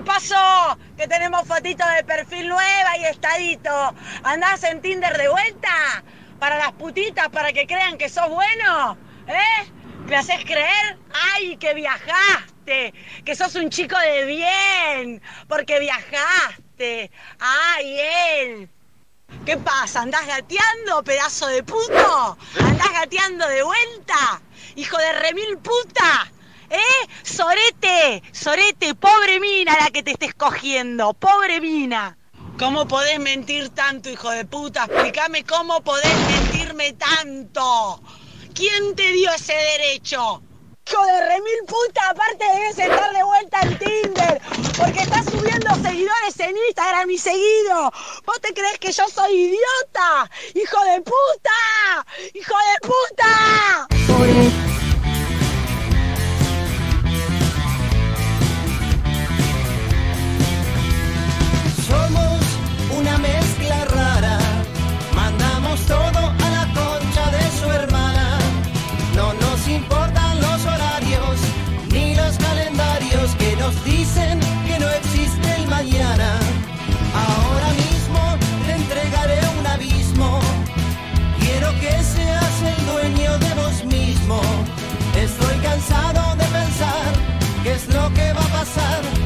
¿Qué pasó? Que tenemos fotito de perfil nueva y estadito. ¿Andás en Tinder de vuelta? ¿Para las putitas, para que crean que sos bueno? ¿Eh? ¿Me haces creer? ¡Ay, que viajaste! Que sos un chico de bien, porque viajaste. ¡Ay, él! ¿Qué pasa? ¿Andás gateando, pedazo de puto? ¿Andás gateando de vuelta? ¡Hijo de remil puta! ¿Eh? Sorete, sorete, pobre mina la que te estés cogiendo, pobre mina. ¿Cómo podés mentir tanto, hijo de puta? Explícame cómo podés mentirme tanto. ¿Quién te dio ese derecho? Hijo de remil puta, aparte debes estar de vuelta en Tinder, porque estás subiendo seguidores en Instagram y seguido. ¿Vos te crees que yo soy idiota? ¡Hijo de puta! ¡Hijo de puta! Lo que va a pasar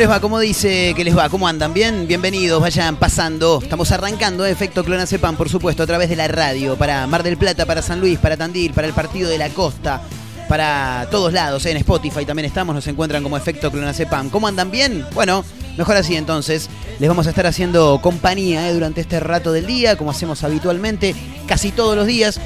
les va? ¿Cómo dice que les va? ¿Cómo andan? ¿Bien? Bienvenidos, vayan pasando. Estamos arrancando eh, Efecto Clonacepan, por supuesto, a través de la radio, para Mar del Plata, para San Luis, para Tandil, para el Partido de la Costa, para todos lados. eh, En Spotify también estamos, nos encuentran como Efecto Clonacepan. ¿Cómo andan? ¿Bien? Bueno, mejor así entonces. Les vamos a estar haciendo compañía eh, durante este rato del día, como hacemos habitualmente, casi todos los días.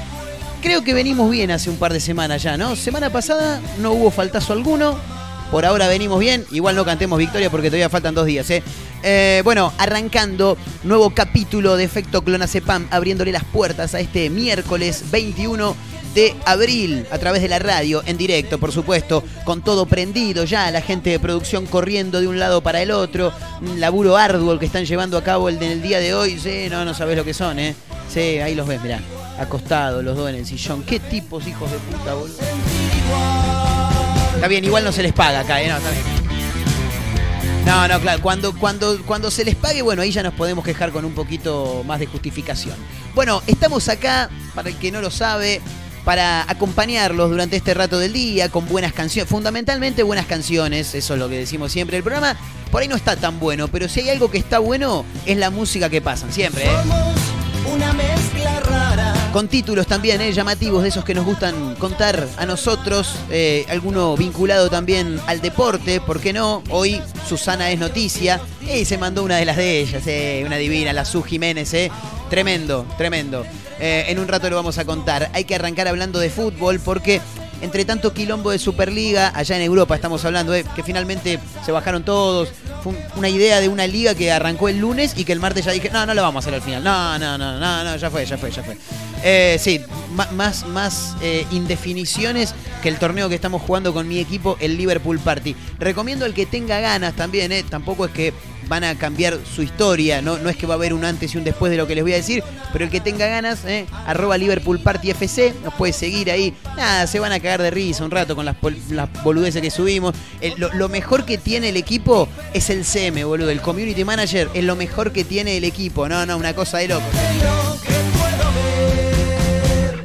Creo que venimos bien hace un par de semanas ya, ¿no? Semana pasada no hubo faltazo alguno. Por ahora venimos bien. Igual no cantemos victoria porque todavía faltan dos días, ¿eh? Eh, bueno, arrancando nuevo capítulo de Efecto Clonacepam, abriéndole las puertas a este miércoles 21 de abril a través de la radio, en directo, por supuesto, con todo prendido ya, la gente de producción corriendo de un lado para el otro, un laburo arduo el que están llevando a cabo el del día de hoy. Sí, no, no sabés lo que son, ¿eh? Sí, ahí los ves, mirá, acostados los dos en el sillón. Qué tipos, hijos de puta, boludo. Está bien, igual no se les paga acá, ¿eh? No. No, claro. Cuando, cuando, cuando se les pague, bueno, ahí ya nos podemos quejar con un poquito más de justificación. Bueno, estamos acá, para el que no lo sabe, para acompañarlos durante este rato del día con buenas canciones, fundamentalmente buenas canciones, eso es lo que decimos siempre. El programa por ahí no está tan bueno, pero si hay algo que está bueno, es la música que pasan, siempre, ¿eh? Somos una mezcla. Con títulos también eh, llamativos de esos que nos gustan contar a nosotros, eh, alguno vinculado también al deporte, ¿por qué no? Hoy Susana es noticia y se mandó una de las de ellas, eh, una divina, la Su Jiménez, eh. tremendo, tremendo. En un rato lo vamos a contar. Hay que arrancar hablando de fútbol porque entre tanto quilombo de Superliga, allá en Europa estamos hablando, que finalmente se bajaron todos. Fue un- una idea de una liga que arrancó el lunes y que el martes ya dije, no, no lo vamos a hacer al final. No, no, no, no, no, ya fue, ya fue, ya fue. Eh, sí, más, más eh, indefiniciones que el torneo que estamos jugando con mi equipo, el Liverpool Party. Recomiendo al que tenga ganas también, eh, tampoco es que van a cambiar su historia. No, no es que va a haber un antes y un después de lo que les voy a decir, pero el que tenga ganas, eh, arroba Liverpool Party FC, nos puede seguir ahí. Nada, se van a cagar de risa un rato con las, las boludeces que subimos. lo, lo, mejor que tiene el equipo es el CM, boludo. El community manager es lo mejor que tiene el equipo. No, no, una cosa de loco.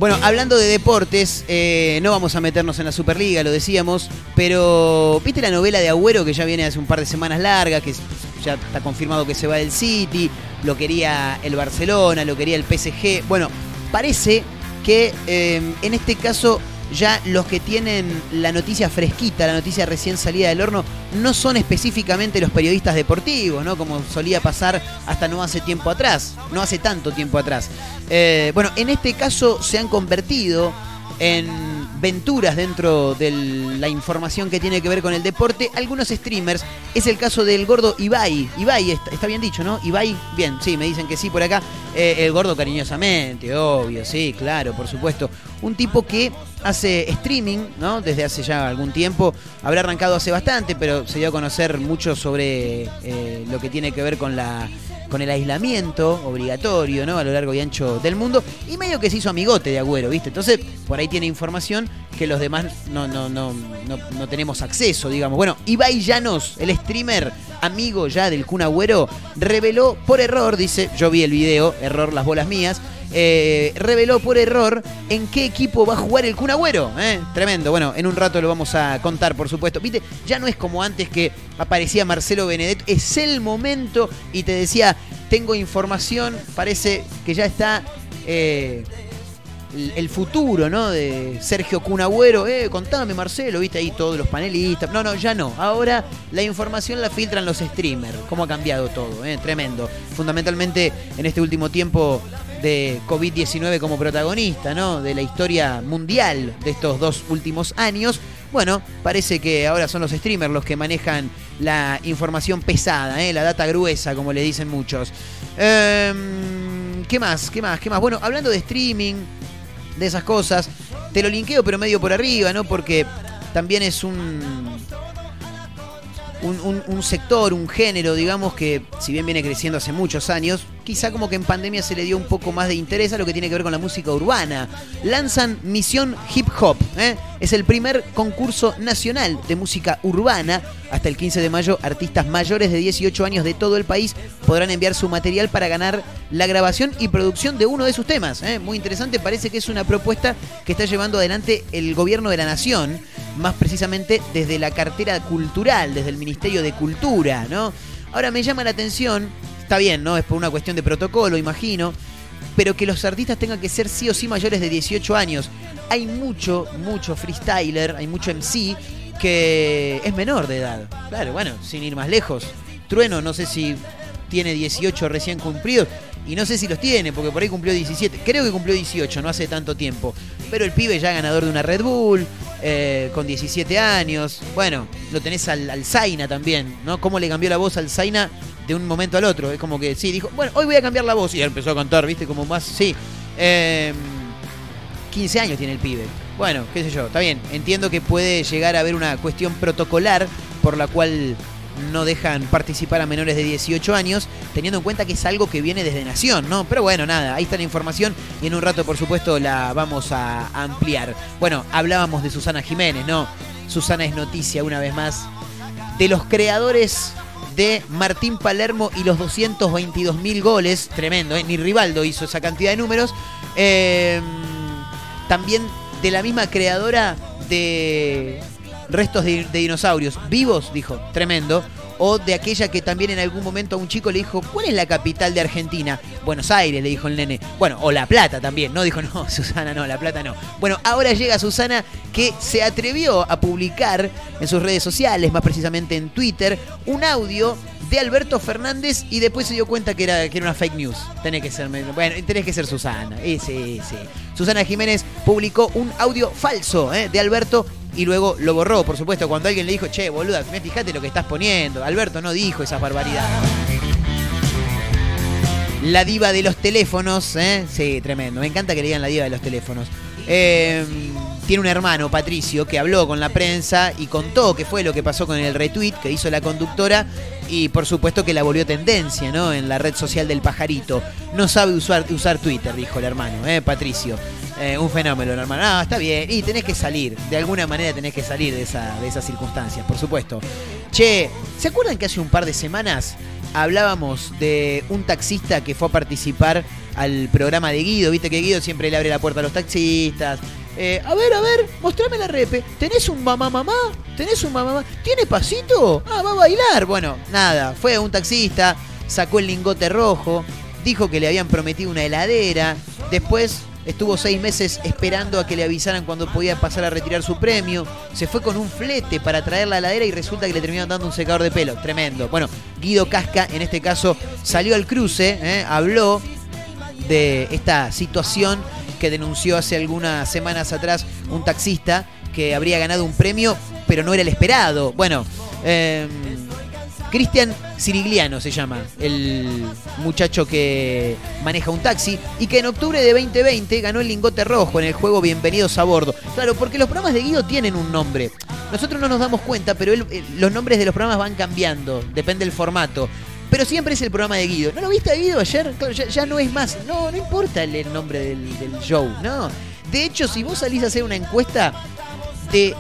Bueno, hablando de deportes, eh, no vamos a meternos en la Superliga, lo decíamos, pero ¿viste la novela de Agüero que ya viene hace un par de semanas largas, que ya está confirmado que se va del City, lo quería el Barcelona, lo quería el PSG? Bueno, parece que eh, en este caso ya los que tienen la noticia fresquita, la noticia recién salida del horno, no son específicamente los periodistas deportivos, ¿no? Como solía pasar hasta no hace tiempo atrás, no hace tanto tiempo atrás. Eh, bueno, en este caso se han convertido en venturas dentro de la información que tiene que ver con el deporte. Algunos streamers, es el caso del gordo Ibai. Ibai, está, bien dicho, ¿no? Ibai, bien, sí, me dicen que sí por acá. Eh, el gordo cariñosamente, obvio, sí, claro, por supuesto. Un tipo que hace streaming, ¿no? Desde hace ya algún tiempo. Habrá arrancado hace bastante, pero se dio a conocer mucho sobre eh, lo que tiene que ver con la con el aislamiento obligatorio, ¿no? A lo largo y ancho del mundo. Y medio que se hizo amigote de Agüero, ¿viste? Entonces, por ahí tiene información que los demás no, no, no, no, tenemos acceso, digamos. Bueno, Ibai Llanos, el streamer amigo ya del Kun Agüero, reveló por error, dice, yo vi el video, error las bolas mías, eh, reveló por error en qué equipo va a jugar el Kun Agüero. ¿eh? Tremendo. Bueno, en un rato lo vamos a contar, por supuesto. Viste, ya no es como antes que aparecía Marcelo Benedetto. Es el momento y te decía, tengo información, parece que ya está... Eh, el futuro, ¿no? De Sergio Cunagüero. Eh, contame, Marcelo, viste ahí todos los panelistas. No, no, ya no. Ahora la información la filtran los streamers. Cómo ha cambiado todo, ¿eh? Tremendo. Fundamentalmente en este último tiempo de COVID-19 como protagonista, ¿no? De la historia mundial de estos dos últimos años. Bueno, parece que ahora son los streamers los que manejan la información pesada, ¿eh? la data gruesa, como le dicen muchos. Em, ¿Qué más? ¿Qué más? ¿Qué más? Bueno, hablando de streaming, de esas cosas, te lo linkeo pero medio por arriba, ¿no? Porque también es un un, sector, un género, digamos, que si bien viene creciendo hace muchos años, quizá como que en pandemia se le dio un poco más de interés a lo que tiene que ver con la música urbana. Lanzan Misión Hip Hop. ¿eh? Es el primer concurso nacional de música urbana. Hasta el 15 de mayo, artistas mayores de 18 años de todo el país podrán enviar su material para ganar la grabación y producción de uno de sus temas. ¿eh? Muy interesante, parece que es una propuesta que está llevando adelante el gobierno de la nación más precisamente desde la cartera cultural, desde el Ministerio de Cultura, ¿no? Ahora me llama la atención, está bien, ¿no? Es por una cuestión de protocolo, imagino, pero que los artistas tengan que ser sí o sí mayores de 18 años. Hay mucho, mucho freestyler, hay mucho MC que es menor de edad. Claro, bueno, sin ir más lejos. Trueno, no sé si tiene 18 recién cumplidos. Y no sé si los tiene, porque por ahí cumplió 17. Creo que cumplió 18, no hace tanto tiempo. Pero el pibe ya ganador de una Red Bull, eh, con 17 años. Bueno, lo tenés al, Zaina también, ¿no? Cómo le cambió la voz al Zaina de un momento al otro. Es como que, sí, dijo, bueno, hoy voy a cambiar la voz. Y empezó a cantar, ¿viste? Como más, sí. 15 em, años tiene el pibe. Bueno, qué sé yo, está bien. Entiendo que puede llegar a haber una cuestión protocolar por la cual no dejan participar a menores de 18 años, teniendo en cuenta que es algo que viene desde Nación, ¿no? Pero bueno, nada, ahí está la información y en un rato, por supuesto, la vamos a ampliar. Bueno, hablábamos de Susana Jiménez, ¿no? Susana es noticia una vez más de los creadores de Martín Palermo y los 222 mil goles, tremendo, ¿eh? ni Rivaldo hizo esa cantidad de números. Em, también de la misma creadora de restos de, dinosaurios vivos, dijo, tremendo. O de aquella que también en algún momento a un chico le dijo, ¿cuál es la capital de Argentina? Buenos Aires, le dijo el nene. Bueno, o La Plata también, ¿no? Dijo, no, Susana, no, La Plata no. Bueno, ahora llega Susana que se atrevió a publicar en sus redes sociales, más precisamente en Twitter, un audio de Alberto Fernández y después se dio cuenta que era, que era una fake news. Tenés que ser, bueno, tenés que ser Susana. Sí, sí. Susana Jiménez publicó un audio falso ¿eh? de Alberto y luego lo borró, por supuesto, cuando alguien le dijo, che, boluda, fíjate lo que estás poniendo. Alberto no dijo esas barbaridades. La diva de los teléfonos, ¿eh? Sí, tremendo. Me encanta que le digan la diva de los teléfonos. Eh, tiene un hermano, Patricio, que habló con la prensa y contó qué fue lo que pasó con el retweet que hizo la conductora y por supuesto que la volvió tendencia, ¿no? En la red social del pajarito. No sabe usar, usar Twitter, dijo el hermano, ¿eh? Patricio. Eh, un fenómeno, el hermano. Ah, está bien. Y tenés que salir. De alguna manera tenés que salir de, esa, de esas circunstancias, por supuesto. Che, ¿se acuerdan que hace un par de semanas hablábamos de un taxista que fue a participar al programa de Guido? Viste que Guido siempre le abre la puerta a los taxistas. Eh, a ver, a ver, mostrame la repe. ¿Tenés un mamá mamá? ¿Tenés un mamá mamá? ¿Tiene pasito? Ah, va a bailar. Bueno, nada, fue un taxista, sacó el lingote rojo, dijo que le habían prometido una heladera. Después estuvo seis meses esperando a que le avisaran cuando podía pasar a retirar su premio. Se fue con un flete para traer la heladera y resulta que le terminaron dando un secador de pelo. Tremendo. Bueno, Guido Casca en este caso salió al cruce, ¿eh? habló de esta situación que denunció hace algunas semanas atrás un taxista que habría ganado un premio, pero no era el esperado. Bueno, eh, Cristian Sirigliano se llama, el muchacho que maneja un taxi y que en octubre de 2020 ganó el lingote rojo en el juego Bienvenidos a Bordo. Claro, porque los programas de Guido tienen un nombre. Nosotros no nos damos cuenta, pero él- eh, los nombres de los programas van cambiando, depende del formato. Pero siempre es el programa de Guido. ¿No lo viste a Guido ayer? Claro, ya, no es más. No, no importa el, nombre del, show, no. De hecho, si vos salís a hacer una encuesta de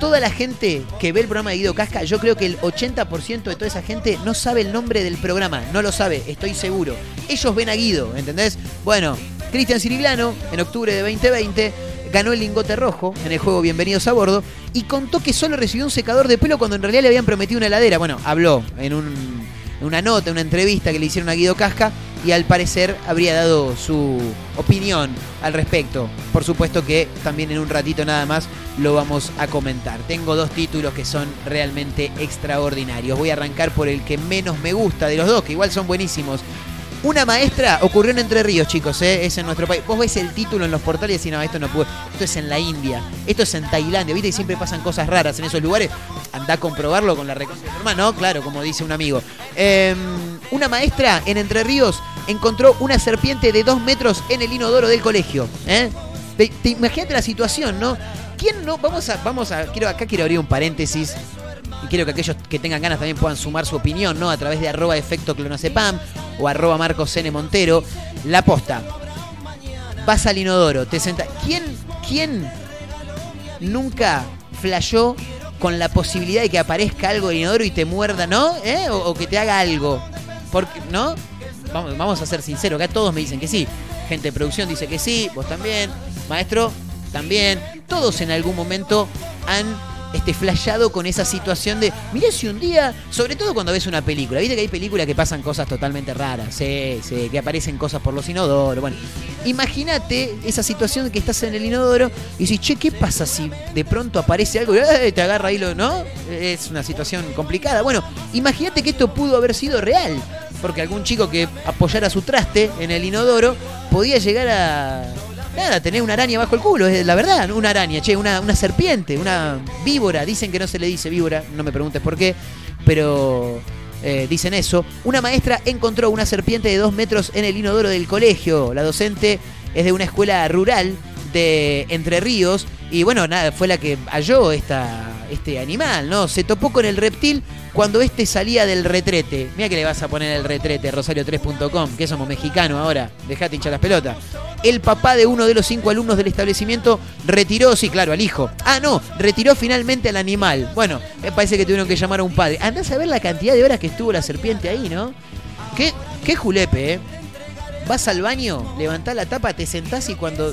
toda la gente que ve el programa de Guido Casca, yo creo que el 80% de toda esa gente no sabe el nombre del programa, no lo sabe, estoy seguro. Ellos ven a Guido, ¿entendés? Bueno, Cristian Siriglano, en octubre de 2020, ganó el lingote rojo en el juego Bienvenidos a Bordo y contó que solo recibió un secador de pelo cuando en realidad le habían prometido una heladera. Bueno, habló en, un- una nota, una entrevista que le hicieron a Guido Casca y al parecer habría dado su opinión al respecto. Por supuesto que también en un ratito nada más lo vamos a comentar. Tengo dos títulos que son realmente extraordinarios. Voy a arrancar por el que menos me gusta de los dos, que igual son buenísimos. Una maestra ocurrió en Entre Ríos, chicos, ¿eh? es en nuestro país. Vos ves el título en los portales y decís, no, esto no puede. Esto es en la India, esto es en Tailandia. ¿Viste que siempre pasan cosas raras en esos lugares? Andá a comprobarlo con la recontra de tu hermano, ¿no? Claro, como dice un amigo. Eh, una maestra en Entre Ríos encontró una serpiente de dos metros en el inodoro del colegio. ¿eh? Te, te- imagínate la situación, ¿no? ¿Quién no? Vamos a, vamos a, quiero, acá quiero abrir un paréntesis y quiero que aquellos que tengan ganas también puedan sumar su opinión, ¿no? A través de arroba efecto clonacepam o arroba Marcos. Montero. La posta. Vas al inodoro, te sentás. ¿Quién, quién nunca flashó con la posibilidad de que aparezca algo en el inodoro y te muerda, ¿no? ¿Eh? O, o que te haga algo. Porque, ¿no? Vamos, vamos a ser sinceros, acá todos me dicen que sí. Gente de producción dice que sí, vos también. Maestro, también. Todos en algún momento han este, flashado con esa situación de, mirá si un día, sobre todo cuando ves una película, viste que hay películas que pasan cosas totalmente raras, que aparecen cosas por los inodoros, bueno, imagínate esa situación de que estás en el inodoro y dices, che, ¿qué pasa si de pronto aparece algo y te agarra ahí, lo, ¿no? Es una situación complicada. Bueno, imagínate que esto pudo haber sido real, porque algún chico que apoyara su traste en el inodoro podía llegar a Nada, tener una araña bajo el culo, es la verdad, una araña, che, una, una serpiente, una víbora. Dicen que no se le dice víbora, no me preguntes por qué, pero eh, dicen eso. Una maestra encontró una serpiente de dos metros en el inodoro del colegio. La docente es de una escuela rural de Entre Ríos y bueno, nada, fue la que halló esta, este animal, ¿no? Se topó con el reptil cuando este salía del retrete. Mira que le vas a poner el retrete, rosario3.com, que somos mexicanos ahora, dejate hinchar las pelotas. El papá de uno de los cinco alumnos del establecimiento retiró, sí, claro, al hijo. Ah, no, retiró finalmente al animal. Bueno, me parece que tuvieron que llamar a un padre. Andás a ver la cantidad de horas que estuvo la serpiente ahí, ¿no? Qué, qué julepe, ¿eh? Vas al baño, levantás la tapa, te sentás y cuando,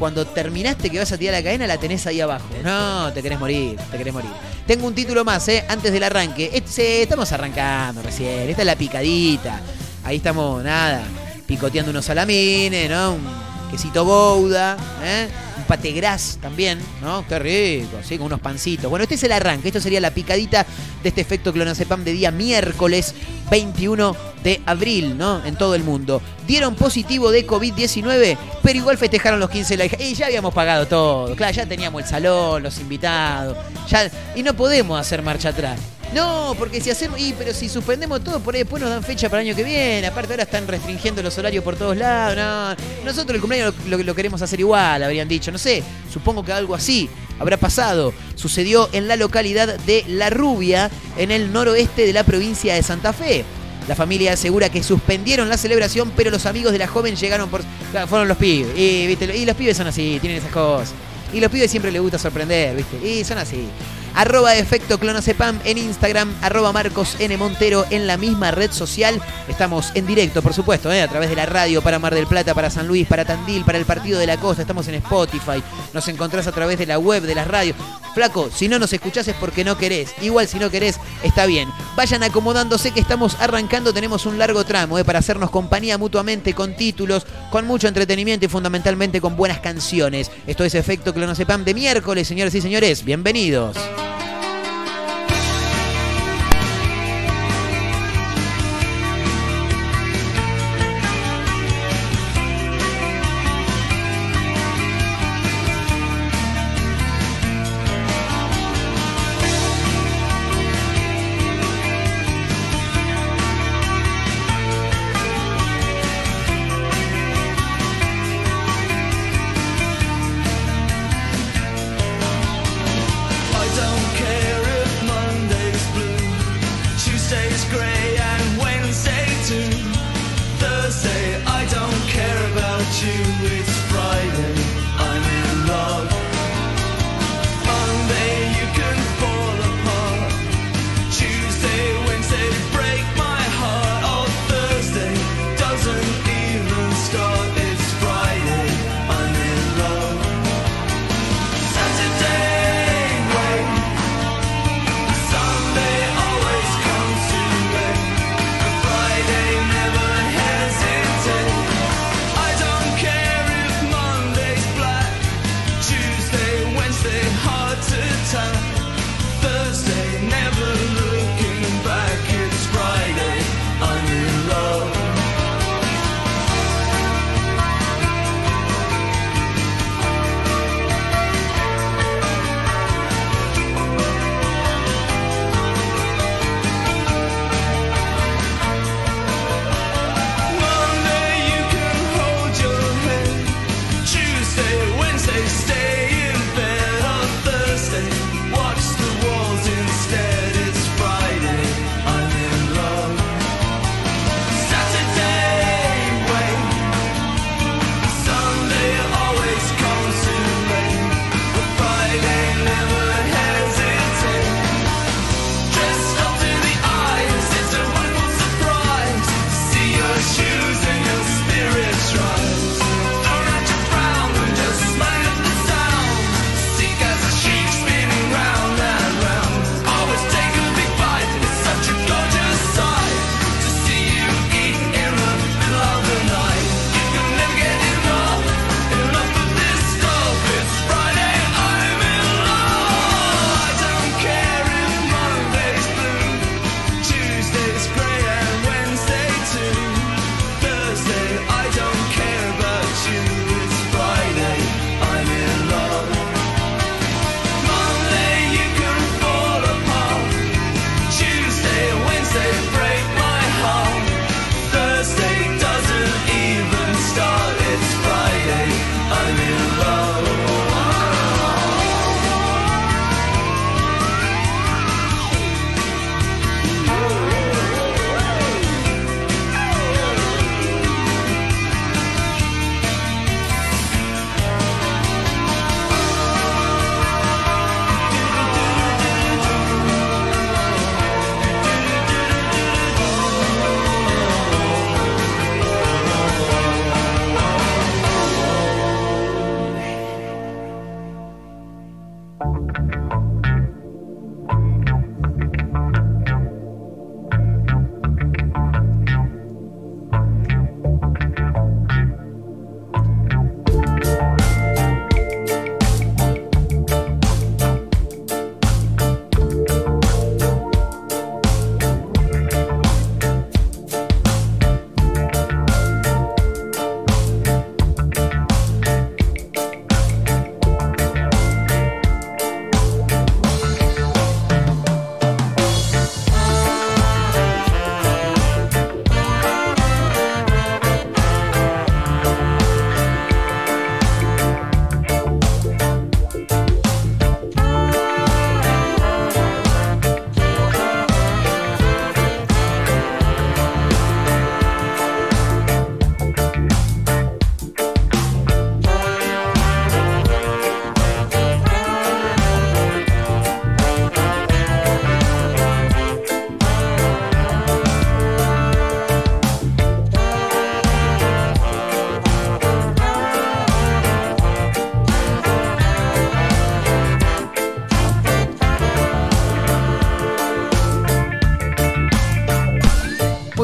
cuando terminaste que vas a tirar la cadena la tenés ahí abajo. No, te querés morir, te querés morir. Tengo un título más, ¿eh? Antes del arranque. Este, estamos arrancando recién. Esta es la picadita. Ahí estamos, nada, picoteando unos salamines, ¿no? Un quesito bouda, ¿eh? Un pate gras también, ¿no? Qué rico, así con unos pancitos. Bueno, este es el arranque. Esto sería la picadita de este efecto clonazepam de día miércoles 21 de abril, ¿no? En todo el mundo. Dieron positivo de COVID-19, pero igual festejaron los 15 de la. Y ya habíamos pagado todo. Claro, ya teníamos el salón, los invitados. Ya, y no podemos hacer marcha atrás. No, porque si hacemos. Y, pero si suspendemos todo, por ahí después nos dan fecha para el año que viene. Aparte, ahora están restringiendo los horarios por todos lados. No, nosotros el cumpleaños lo, queremos hacer igual, habrían dicho. No sé, supongo que algo así habrá pasado. Sucedió en la localidad de La Rubia, en el noroeste de la provincia de Santa Fe. La familia asegura que suspendieron la celebración, pero los amigos de la joven llegaron por. Fueron los pibes. Y, ¿viste? y los pibes son así, tienen esas cosas. Y los pibes siempre les gusta sorprender, ¿viste? Y son así. Arroba efecto clonacepam en Instagram, arroba Marcos N. Montero en la misma red social. Estamos en directo, por supuesto, ¿eh? a través de la radio para Mar del Plata, para San Luis, para Tandil, para el Partido de la Costa. Estamos en Spotify. Nos encontrás a través de la web, de las radios. Flaco, si no nos escuchás es porque no querés. Igual si no querés, está bien. Vayan acomodándose que estamos arrancando. Tenemos un largo tramo ¿eh? para hacernos compañía mutuamente con títulos, con mucho entretenimiento y fundamentalmente con buenas canciones. Esto es Efecto Clonocepam de miércoles, señores y señores. Bienvenidos.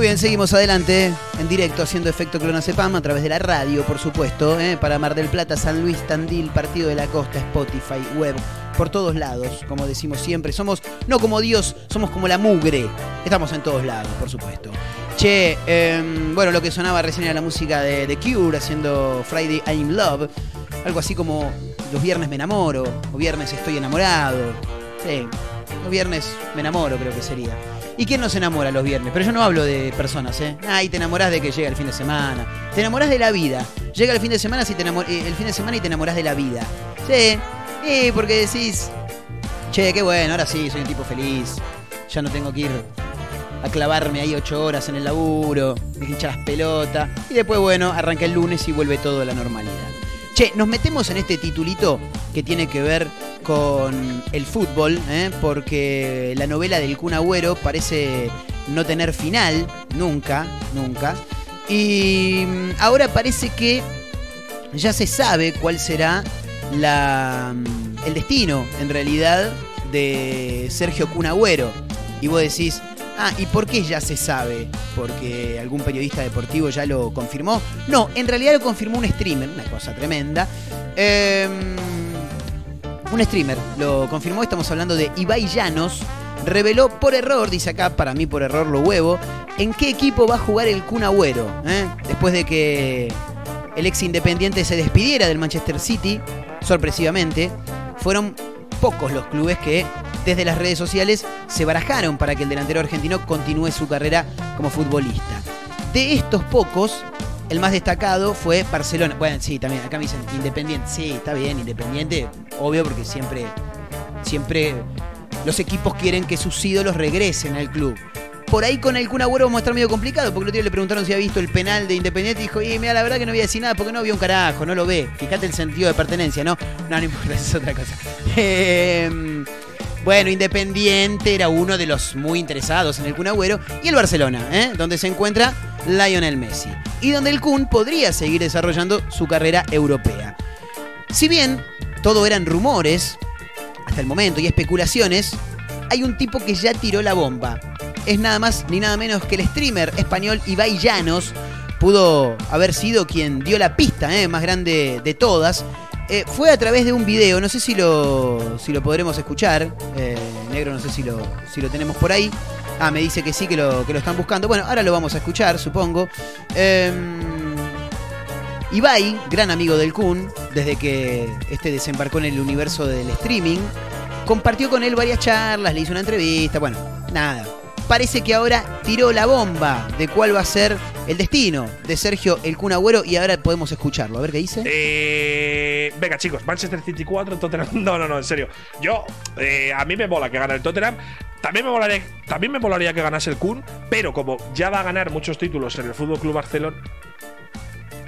Bien, seguimos adelante en directo haciendo efecto clonazepam a través de la radio, por supuesto, ¿eh? para Mar del Plata, San Luis, Tandil, Partido de la Costa, Spotify, web, por todos lados, como decimos siempre. Somos no como Dios, somos como la mugre. Estamos en todos lados, por supuesto. Che, em, bueno, lo que sonaba recién era la música de The Cure haciendo Friday I'm Love. Algo así como los viernes me enamoro, o viernes estoy enamorado. Sí, los viernes me enamoro creo que sería. ¿Y quién no se enamora los viernes? Pero yo no hablo de personas, ¿eh? Ah, y te enamorás de que llega el fin de semana. Te enamorás de la vida. Llega el fin de semana, si te enamor- eh, el fin de semana y te enamorás de la vida. Sí, sí, porque decís, che, qué bueno, ahora sí, soy un tipo feliz. Ya no tengo que ir a clavarme ahí ocho horas en el laburo, me hincha las pelotas. Y después, bueno, arranca el lunes y vuelve todo a la normalidad. Che, nos metemos en este titulito que tiene que ver con el fútbol, ¿eh? porque la novela del Kun Agüero parece no tener final, nunca, nunca. Y mm, ahora parece que ya se sabe cuál será la, mm, el destino, en realidad, de Sergio Kun Agüero. Y vos decís, ah, ¿y por qué ya se sabe? ¿Porque algún periodista deportivo ya lo confirmó? No, en realidad lo confirmó un streamer, una cosa tremenda. Em, un streamer lo confirmó, estamos hablando de Ibai Llanos. Reveló por error, dice acá, para mí por error lo huevo, en qué equipo va a jugar el Kun. ¿eh? Después de que el ex independiente se despidiera del Manchester City, sorpresivamente, fueron pocos los clubes que desde las redes sociales se barajaron para que el delantero argentino continúe su carrera como futbolista. De estos pocos, el más destacado fue Barcelona. Bueno, sí, también acá me dicen Independiente. Sí, está bien, Independiente, obvio, porque siempre, siempre los equipos quieren que sus ídolos regresen al club. Por ahí con el Kun vamos a estar medio complicado, porque el otro día le preguntaron si había visto el penal de Independiente y dijo, y mira, la verdad que no voy a decir nada porque no vio un carajo, no lo ve. Fíjate el sentido de pertenencia, ¿no? No, no importa, es otra cosa. Eh, bueno, Independiente era uno de los muy interesados en el Kun Agüero y el Barcelona, ¿eh? donde se encuentra Lionel Messi. Y donde el Kun podría seguir desarrollando su carrera europea. Si bien todo eran rumores, hasta el momento, y especulaciones, hay un tipo que ya tiró la bomba. Es nada más ni nada menos que el streamer español Ibai Llanos. Pudo haber sido quien dio la pista ¿eh? más grande de todas. Eh, fue a través de un video, no sé si lo, si lo podremos escuchar. Eh, negro, no sé si lo, si lo tenemos por ahí. Ah, me dice que sí, que lo, que lo están buscando. Bueno, ahora lo vamos a escuchar, supongo. Ibai, gran amigo del Kun, desde que este desembarcó en el universo del streaming, compartió con él varias charlas, le hizo una entrevista, bueno, nada. Parece que ahora tiró la bomba de cuál va a ser el destino de Sergio el Kun Agüero y ahora podemos escucharlo. A ver qué dice. Eh, venga, chicos, Manchester City 4, Tottenham. No, no, no, en serio. Yo, eh, a mí me mola que gane el Tottenham. También me, molaría, también me molaría que ganase el Kun, pero como ya va a ganar muchos títulos en el Fútbol Club Barcelona,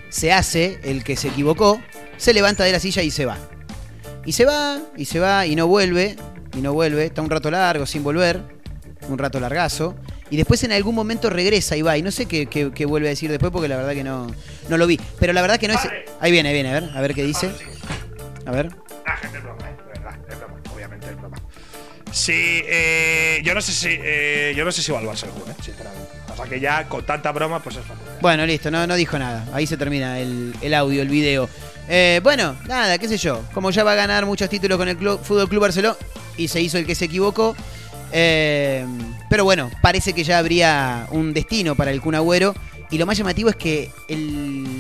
se hace el que se equivocó, se levanta de la silla y se va. Y se va, y se va, y no vuelve, y no vuelve, está un rato largo sin volver, un rato largazo, y después en algún momento regresa y va, y no sé qué, qué- qué vuelve a decir después porque la verdad que no, no lo vi. Pero la verdad que no es... Ahí viene, ahí viene, a ver, a ver qué dice. A ver. Ah, es broma. Sí, eh, yo no sé si eh, yo no sé si va al Barça el Kun, eh, sinceramente. O sea que ya con tanta broma, pues es fácil. Bueno, listo, no, no dijo nada. Ahí se termina el, el audio, el video. Eh, bueno, nada, qué sé yo. Como ya va a ganar muchos títulos con el club, Fútbol Club Barcelona y se hizo el que se equivocó. Eh, pero bueno, parece que ya habría un destino para el Kun Agüero. Y lo más llamativo es que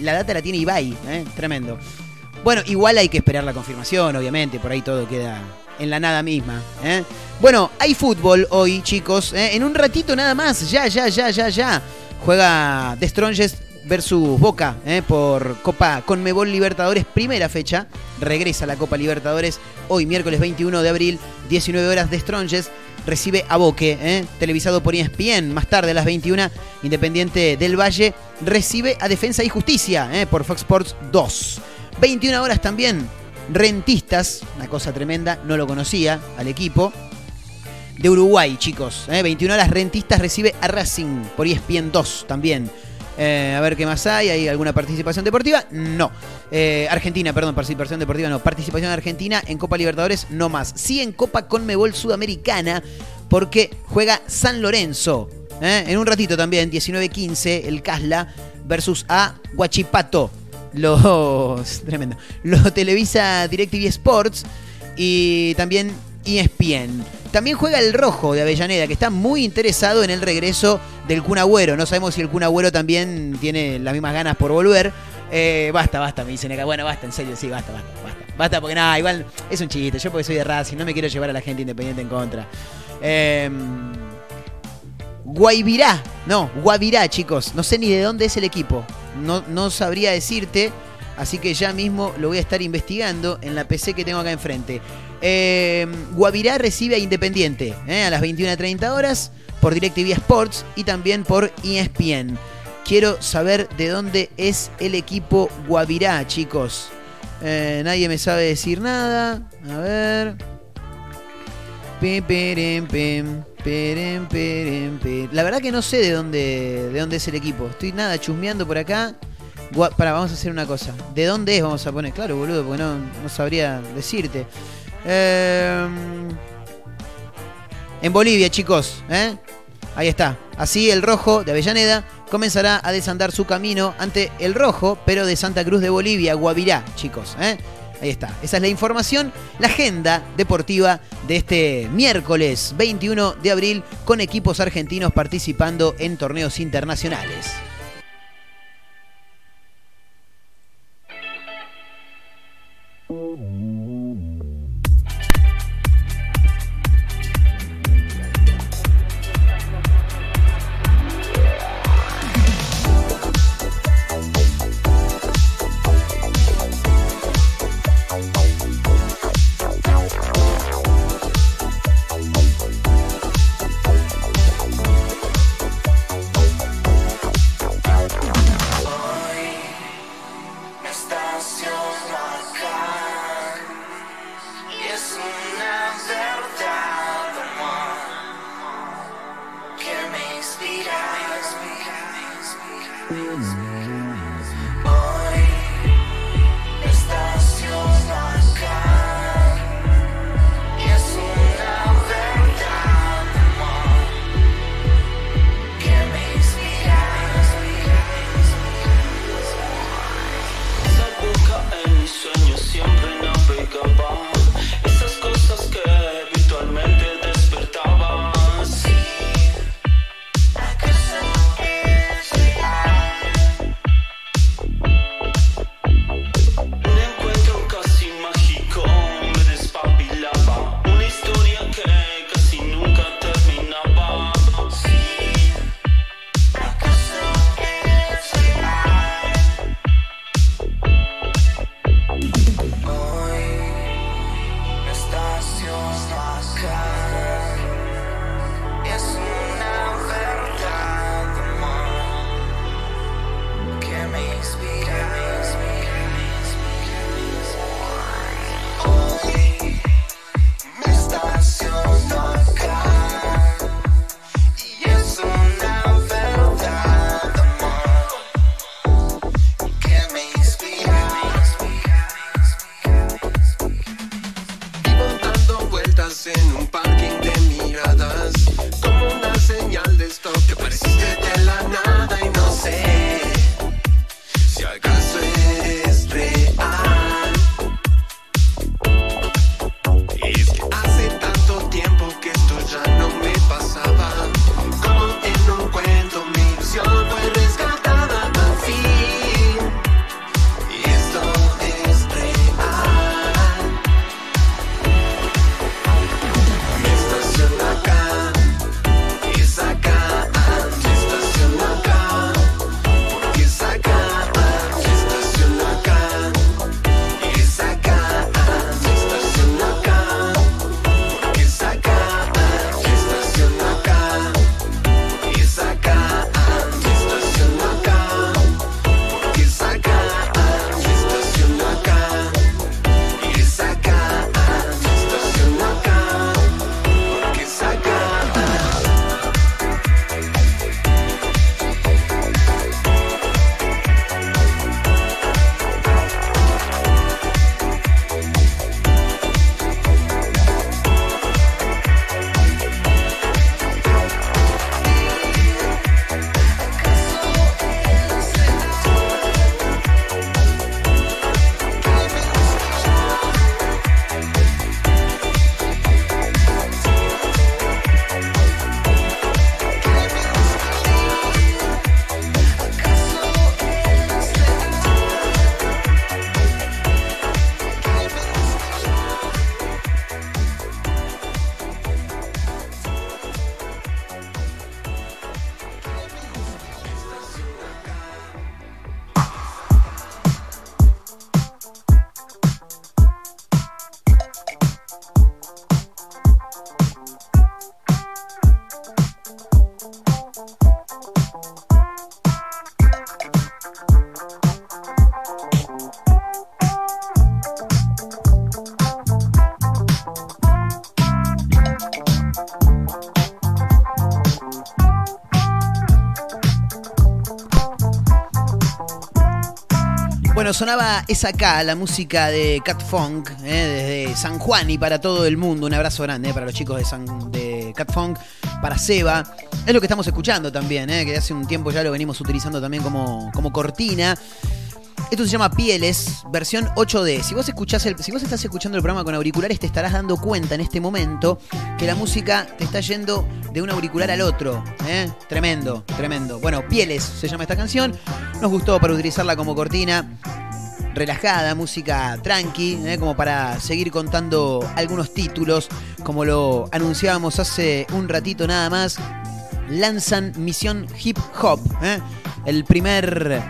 la data la tiene Ibai, ¿eh? tremendo. Bueno, igual hay que esperar la confirmación, obviamente, por ahí todo queda en la nada misma. ¿eh? Bueno, hay fútbol hoy, chicos. En un ratito nada más, ya, ya, ya, ya, ya. Juega The Strongest versus Boca ¿eh? por Copa Conmebol Libertadores, primera fecha. Regresa la Copa Libertadores hoy, miércoles 21 de abril, 19 horas. The Strongest recibe a Boque, ¿eh? televisado por ESPN. Más tarde, a las 21, Independiente del Valle recibe a Defensa y Justicia ¿eh? por Fox Sports 2. 21 horas también, Rentistas, una cosa tremenda, no lo conocía al equipo. De Uruguay, chicos. ¿eh? 21 horas, Rentistas recibe a Racing por ESPN 2 también. Eh, a ver qué más hay. ¿Hay alguna participación deportiva? No. Eh, Argentina, perdón, participación deportiva no. Participación argentina en Copa Libertadores, no más. Sí en Copa Conmebol Sudamericana, porque juega San Lorenzo ¿eh? En un ratito también, 19-15, el Casla versus a Guachipato. Los. Tremendo. Lo televisa DirecTV Sports y también ESPN. También juega el rojo de Avellaneda, que está muy interesado en el regreso del Kun Agüero. No sabemos si el Kun Agüero también tiene las mismas ganas por volver. Eh, basta, basta, me dicen acá. Bueno, basta, en serio, sí, basta, basta, basta. Basta, porque nada, igual es un chiste. Yo porque soy de Racing, no me quiero llevar a la gente independiente en contra. Eh, Guavirá, no, Guavirá, chicos. No sé ni de dónde es el equipo. No, no sabría decirte. Así que ya mismo lo voy a estar investigando en la PC que tengo acá enfrente. Eh, Guavirá recibe a Independiente eh, a las 21.30 horas por DirecTV Sports y también por ESPN. Quiero saber de dónde es el equipo Guavirá, chicos. Eh, nadie me sabe decir nada. A ver. La verdad que no sé de dónde, de dónde es el equipo. Estoy nada chusmeando por acá. Pará, vamos a hacer una cosa. ¿De dónde es? Vamos a poner. Claro, boludo, porque no, no sabría decirte. Eh, en Bolivia, chicos. ¿eh? Ahí está. Así el rojo de Avellaneda comenzará a desandar su camino ante el rojo, pero de Santa Cruz de Bolivia, Guavirá, chicos. ¿eh? Ahí está. Esa es la información, la agenda deportiva de este miércoles 21 de abril con equipos argentinos participando en torneos internacionales. Sonaba esa acá, la música de Cat Funk, eh, desde San Juan y para todo el mundo. Un abrazo grande eh, para los chicos de, San, de Cat Funk, para Seba. Es lo que estamos escuchando también, eh, que hace un tiempo ya lo venimos utilizando también como, como cortina. Esto se llama Pieles, versión 8D. Si vos, el, si vos estás escuchando el programa con auriculares, te estarás dando cuenta en este momento que la música te está yendo de un auricular al otro. ¿eh? Tremendo, tremendo. Bueno, Pieles se llama esta canción. Nos gustó para utilizarla como cortina. Relajada, música tranqui, ¿eh? como para seguir contando algunos títulos, como lo anunciábamos hace un ratito nada más. Lanzan Misión Hip Hop, ¿eh? el primer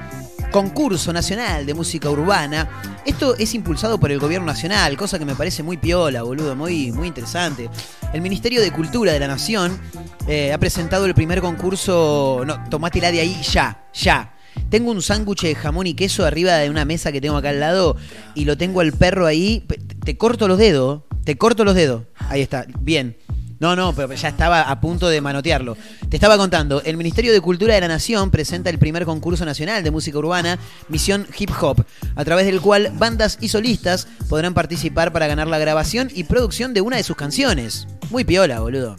concurso nacional de música urbana. Esto es impulsado por el gobierno nacional, cosa que me parece muy piola, boludo, muy, muy interesante. El Ministerio de Cultura de la Nación eh, ha presentado el primer concurso. No, tomátela de ahí ya, ya. Tengo un sándwich de jamón y queso arriba de una mesa que tengo acá al lado y lo tengo al perro ahí. Te corto los dedos, te corto los dedos. Ahí está, bien. No, no, pero ya estaba a punto de manotearlo. Te estaba contando, el Ministerio de Cultura de la Nación presenta el primer concurso nacional de música urbana, Misión Hip Hop, a través del cual bandas y solistas podrán participar para ganar la grabación y producción de una de sus canciones. Muy piola, boludo.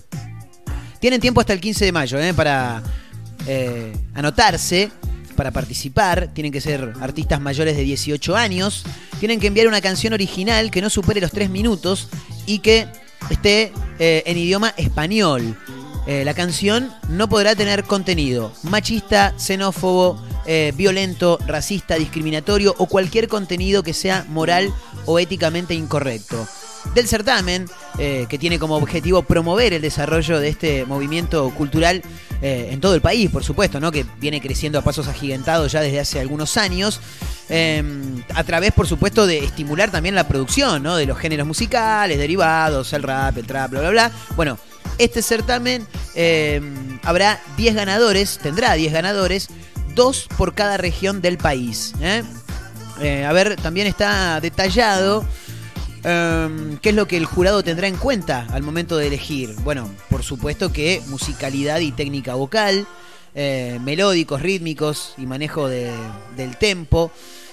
Tienen tiempo hasta el 15 de mayo ¿eh? para eh, anotarse, para participar. Tienen que ser artistas mayores de 18 años. Tienen que enviar una canción original que no supere los 3 minutos y que esté eh, en idioma español. Eh, la canción no podrá tener contenido machista, xenófobo, eh, violento, racista, discriminatorio o cualquier contenido que sea moral o éticamente incorrecto. Del certamen, que tiene como objetivo promover el desarrollo de este movimiento cultural en todo el país, por supuesto, ¿no? que viene creciendo a pasos agigantados ya desde hace algunos años. Em, a través, por supuesto, de estimular también la producción, ¿no? De los géneros musicales, derivados, el rap, el trap, bla, bla, bla. Bueno, este certamen em, habrá 10 ganadores, tendrá 10 ganadores, dos por cada región del país. ¿eh? Eh, a ver, también está detallado em, qué es lo que el jurado tendrá en cuenta al momento de elegir. Bueno, por supuesto que musicalidad y técnica vocal, eh, melódicos, rítmicos y manejo del tempo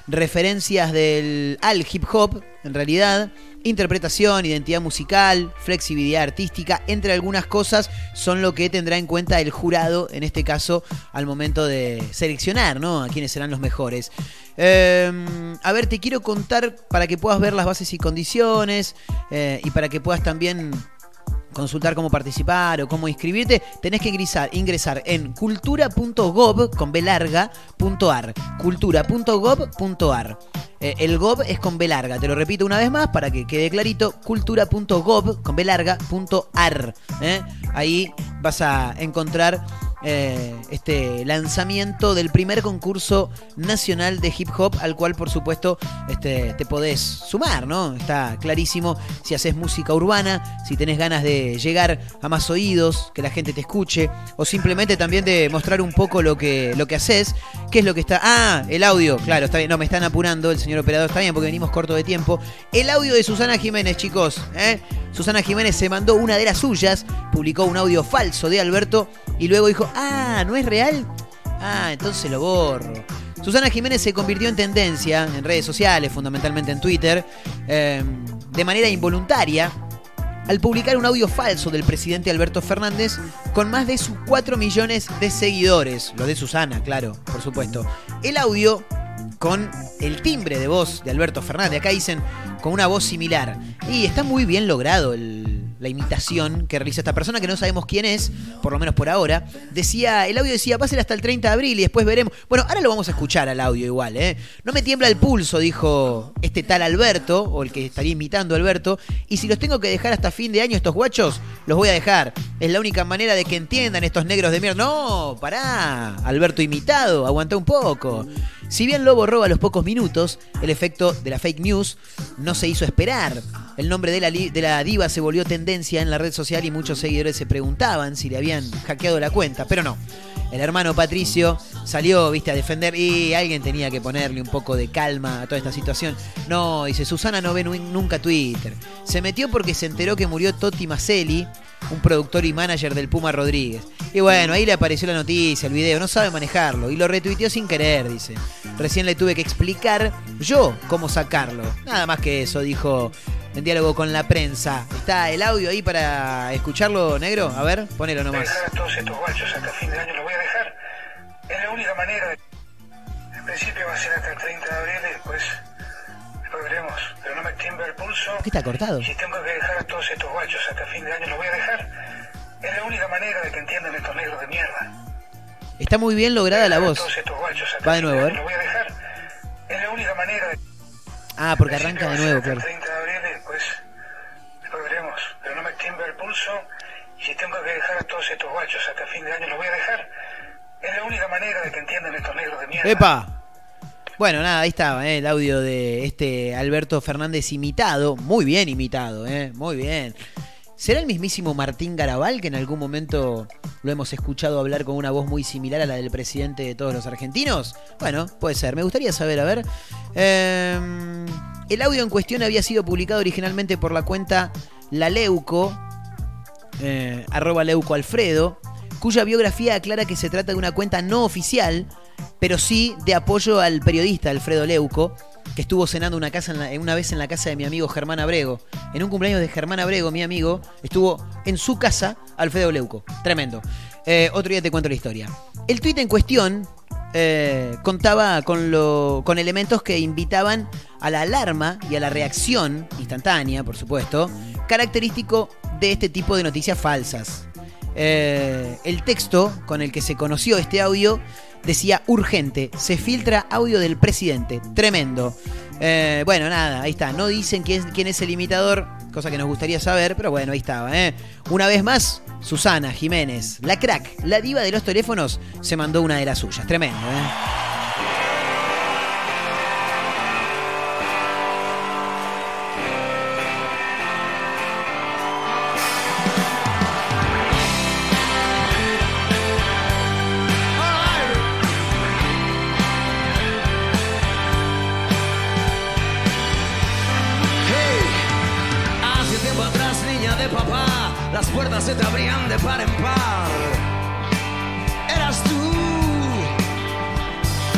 referencias del, al hip hop, en realidad, interpretación, identidad musical, flexibilidad artística, entre algunas cosas, son lo que tendrá en cuenta el jurado, en este caso, al momento de seleccionar ¿no? a quiénes serán los mejores. Em, a ver, te quiero contar para que puedas ver las bases y condiciones eh, y para que puedas también consultar cómo participar o cómo inscribirte, tenés que ingresar, ingresar en cultura.gov con cultura.gov.ar. Eh, el gov es con B larga, te lo repito una vez más para que quede clarito, cultura.gov con ¿eh? Ahí vas a encontrar eh, este lanzamiento del primer concurso nacional de hip hop al cual por supuesto este, te podés sumar, ¿no? Está clarísimo si haces música urbana, si tenés ganas de llegar a más oídos, que la gente te escuche, o simplemente también de mostrar un poco lo que, lo que haces, qué es lo que está... Ah, el audio, claro, está bien, no, me están apurando, el señor operador está bien porque venimos corto de tiempo. El audio de Susana Jiménez, chicos, ¿eh? Susana Jiménez se mandó una de las suyas, publicó un audio falso de Alberto y luego dijo, ah, ¿no es real? Ah, entonces lo borro. Susana Jiménez se convirtió en tendencia en redes sociales, fundamentalmente en Twitter, em, de manera involuntaria, al publicar un audio falso del presidente Alberto Fernández con más de sus 4 millones de seguidores. Lo de Susana, claro, por supuesto. El audio con el timbre de voz de Alberto Fernández. Acá dicen con una voz similar. Y está muy bien logrado la imitación que realiza esta persona, que no sabemos quién es, por lo menos por ahora. Decía, el audio decía, pásela hasta el 30 de abril y después veremos. Bueno, ahora lo vamos a escuchar al audio igual, ¿eh? No me tiembla el pulso, dijo este tal Alberto, o el que estaría imitando a Alberto. Y si los tengo que dejar hasta fin de año, estos guachos, los voy a dejar. Es la única manera de que entiendan estos negros de mierda. No, pará. Alberto imitado, aguanta un poco. Si bien lo borró a los pocos minutos, el efecto de la fake news no se hizo esperar. El nombre de la, de la diva se volvió tendencia en la red social y muchos seguidores se preguntaban si le habían hackeado la cuenta, pero no. El hermano Patricio salió, viste, a defender y alguien tenía que ponerle un poco de calma a toda esta situación. No, dice, Susana no ve nunca Twitter. Se metió porque se enteró que murió Totti Maselli un productor y manager del Puma Rodríguez. Y bueno, ahí le apareció la noticia, el video, no sabe manejarlo. Y lo retuiteó sin querer, dice. Recién le tuve que explicar yo cómo sacarlo. Nada más que eso, dijo en diálogo con la prensa. ¿Está el audio ahí para escucharlo, negro? A ver, ponelo nomás. todos estos guachos hasta fin de año, los voy a dejar. Es la única manera. En principio va a ser hasta el 30 de abril y después... Después veremos. Pero no me tiembla el pulso. ¿Qué está cortado? Si tengo que dejar a todos estos guachos hasta fin de año, los voy a dejar. Es la única manera de que entiendan estos negros de mierda. Está muy bien lograda la voz. todos estos guachos hasta Va de nuevo, año. Los voy a dejar. Es la única manera de... Ah, porque arranca de nuevo, claro. hasta el 30 de abril después... Después veremos. Pero no me tiembla el pulso. Si tengo que dejar a todos estos guachos hasta fin de año, los voy a dejar. Es la única manera de que entiendan estos negros de mierda. ¡Epa! Bueno, nada, ahí estaba, ¿eh? el audio de este Alberto Fernández imitado. Muy bien imitado, ¿eh? muy bien. ¿Será el mismísimo Martín Garabal que en algún momento lo hemos escuchado hablar con una voz muy similar a la del presidente de todos los argentinos? Bueno, puede ser. Me gustaría saber, a ver. Eh, el audio en cuestión había sido publicado originalmente por la cuenta La Leuco, eh, arroba Leuco Alfredo, cuya biografía aclara que se trata de una cuenta no oficial, pero sí de apoyo al periodista Alfredo Leuco, que estuvo cenando una, vez en la casa de mi amigo Germán Abrego. En un cumpleaños de Germán Abrego, mi amigo, estuvo en su casa Alfredo Leuco. Tremendo. Eh, otro día te cuento la historia. El tuit en cuestión eh, contaba con, lo, con elementos que invitaban a la alarma y a la reacción instantánea, por supuesto, característico de este tipo de noticias falsas. Eh, el texto con el que se conoció este audio decía urgente, se filtra audio del presidente, tremendo. Eh, bueno, nada, ahí está, no dicen quién, quién es el imitador, cosa que nos gustaría saber, pero bueno, ahí estaba. ¿eh? Una vez más, Susana Jiménez, la crack, la diva de los teléfonos, se mandó una de las suyas, tremendo. ¿eh? Te abrían de par en par. Eras tú.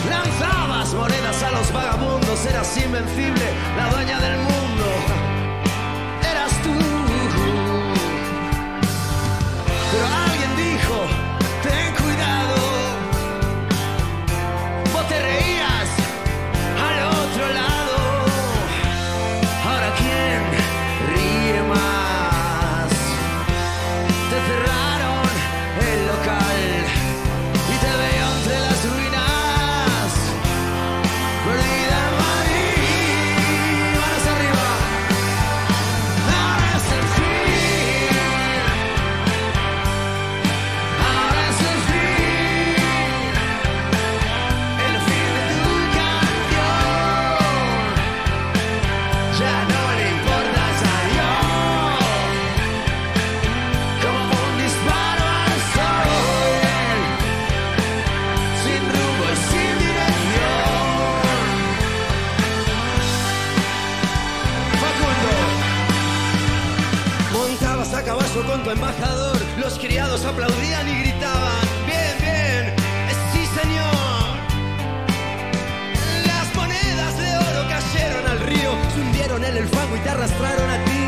Lanzabas monedas a los vagabundos, eras invencible, la dueña del mundo. Eras tú. Pero alguien dijo, embajador Los criados aplaudían y gritaban Bien, bien, sí señor las monedas de oro cayeron al río, se hundieron en el fango y te arrastraron a ti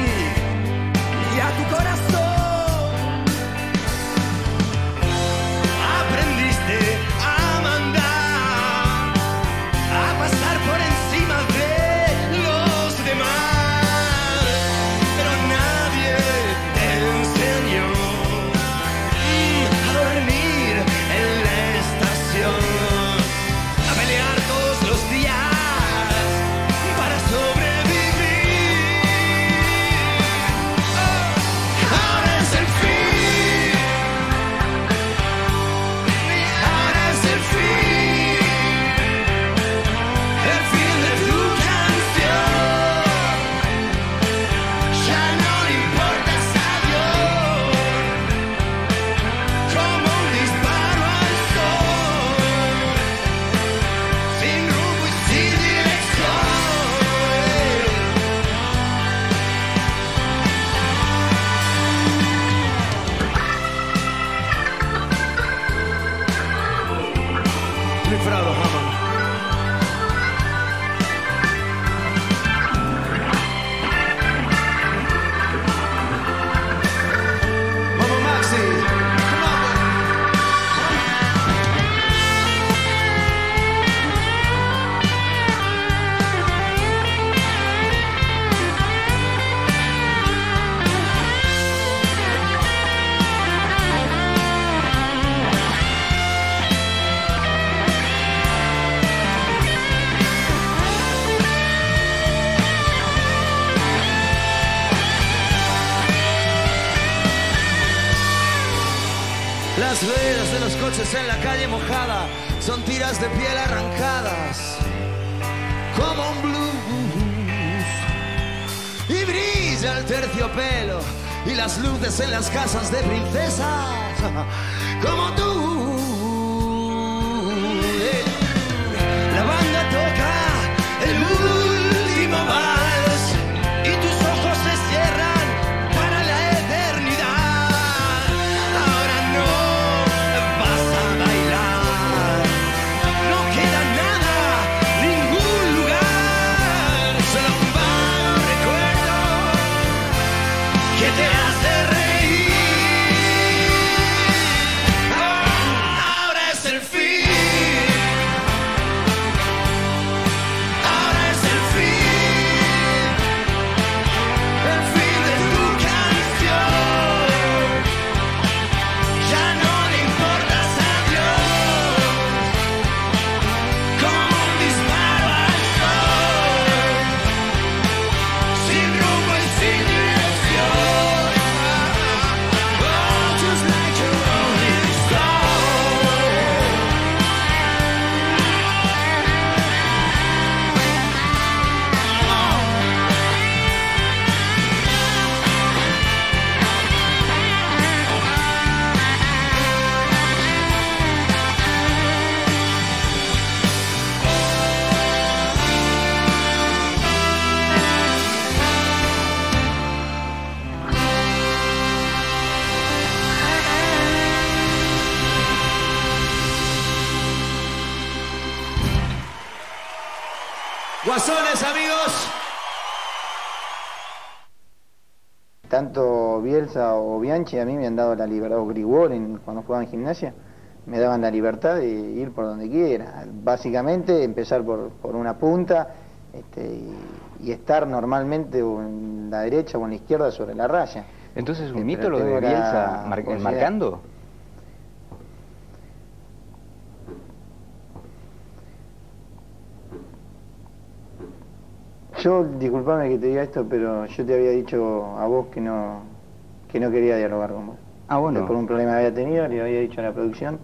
Bianchi a mí me han dado la libertad, o Grigol en- cuando jugaba en gimnasia, me daban la libertad de ir por donde quiera. Básicamente empezar por, por una punta este, y, y estar normalmente o en la derecha o en la izquierda sobre la raya. Entonces es un Eh, mito lo de Bielsa mar- marcando. Yo, disculpame que te diga esto, pero yo te había dicho a vos que no, que no quería dialogar con vos. Ah, bueno. Por un problema que había tenido, le había dicho a la producción,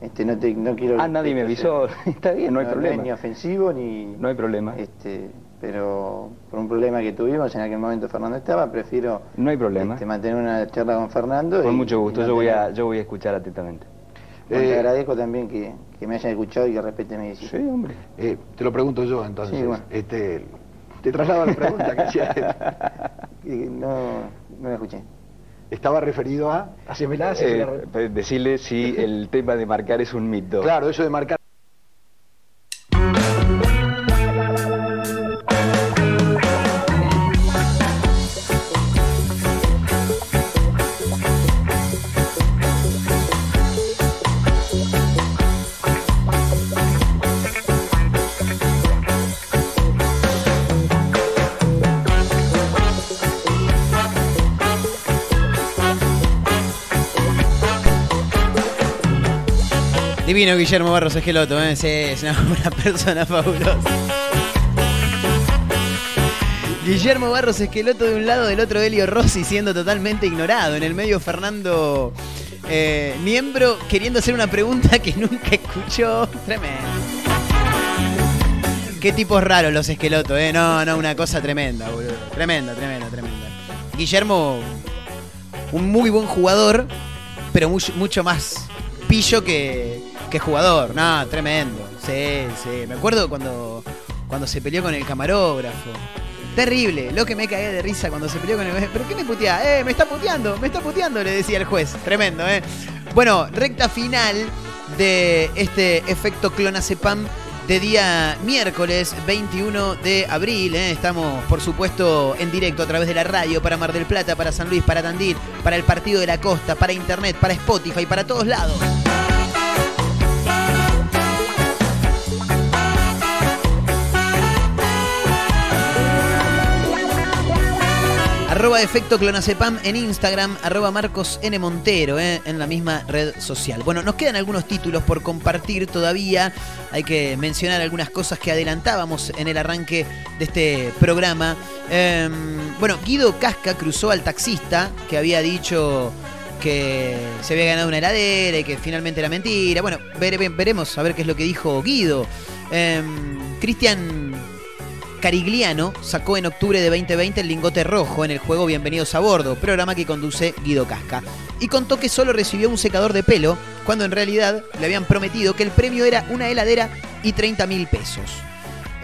este, no, te, no quiero... Ah, nadie me avisó. Está bien, no hay es problema. ni ofensivo ni... No hay problema. Este, pero por un problema que tuvimos, en aquel momento Fernando estaba, prefiero No hay problema. este, mantener una charla con Fernando. Con y- mucho gusto, y yo voy a, yo voy a escuchar atentamente. Bueno, Eh, te agradezco también que, que me hayan escuchado y que respeten mi Sí, decisión. hombre. Eh, te lo pregunto yo entonces. Sí, bueno. este, te traslado la pregunta que hacía. Y no, no la escuché. Estaba referido a. Hacémela, Eh, pe- decirle si el tema de marcar es un mito. Claro, eso de marcar. Guillermo Barros Esqueloto, ¿eh? Es una, una persona fabulosa. Guillermo Barros Esqueloto de un lado, del otro Helio Rossi siendo totalmente ignorado. En el medio Fernando eh, Niembro queriendo hacer una pregunta que nunca escuchó. Tremendo. Qué tipos raros los esquelotos, ¿eh? No, no, una cosa tremenda, boludo. Tremenda, tremenda, tremenda. Guillermo, un muy buen jugador, pero mucho más pillo que, que jugador. No, tremendo. Sí, sí. Me acuerdo cuando, cuando se peleó con el camarógrafo. Terrible, lo que me cagué de risa cuando se peleó con el... ¿Pero qué me putea? ¡Eh, me está puteando! ¡Me está puteando! Le decía el juez. Tremendo, ¿eh? Bueno, recta final de este efecto clonazepam de día miércoles 21 de abril. ¿eh? Estamos, por supuesto, en directo a través de la radio para Mar del Plata, para San Luis, para Tandil, para el Partido de la Costa, para Internet, para Spotify, para todos lados. Arroba efecto clonazepam en Instagram, arroba Marcos N. Montero, eh, en la misma red social. Bueno, nos quedan algunos títulos por compartir todavía. Hay que mencionar algunas cosas que adelantábamos en el arranque de este programa. Em, bueno, Guido Casca cruzó al taxista que había dicho que se había ganado una heladera y que finalmente era mentira. Bueno, vere- veremos a ver qué es lo que dijo Guido. Em, Cristian Carigliano sacó en octubre de 2020 el lingote rojo en el juego Bienvenidos a Bordo, programa que conduce Guido Casca. Y contó que solo recibió un secador de pelo, cuando en realidad le habían prometido que el premio era una heladera y 30 mil pesos.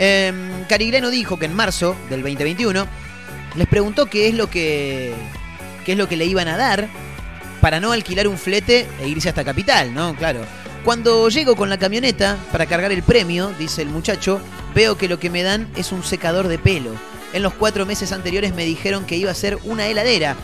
Em, Carigliano dijo que en marzo del 2021 les preguntó qué es lo que qué es lo que le iban a dar para no alquilar un flete e irse hasta Capital, ¿no? Claro. Cuando llego con la camioneta para cargar el premio, dice el muchacho, veo que lo que me dan es un secador de pelo. En los cuatro meses anteriores me dijeron que iba a ser una heladera.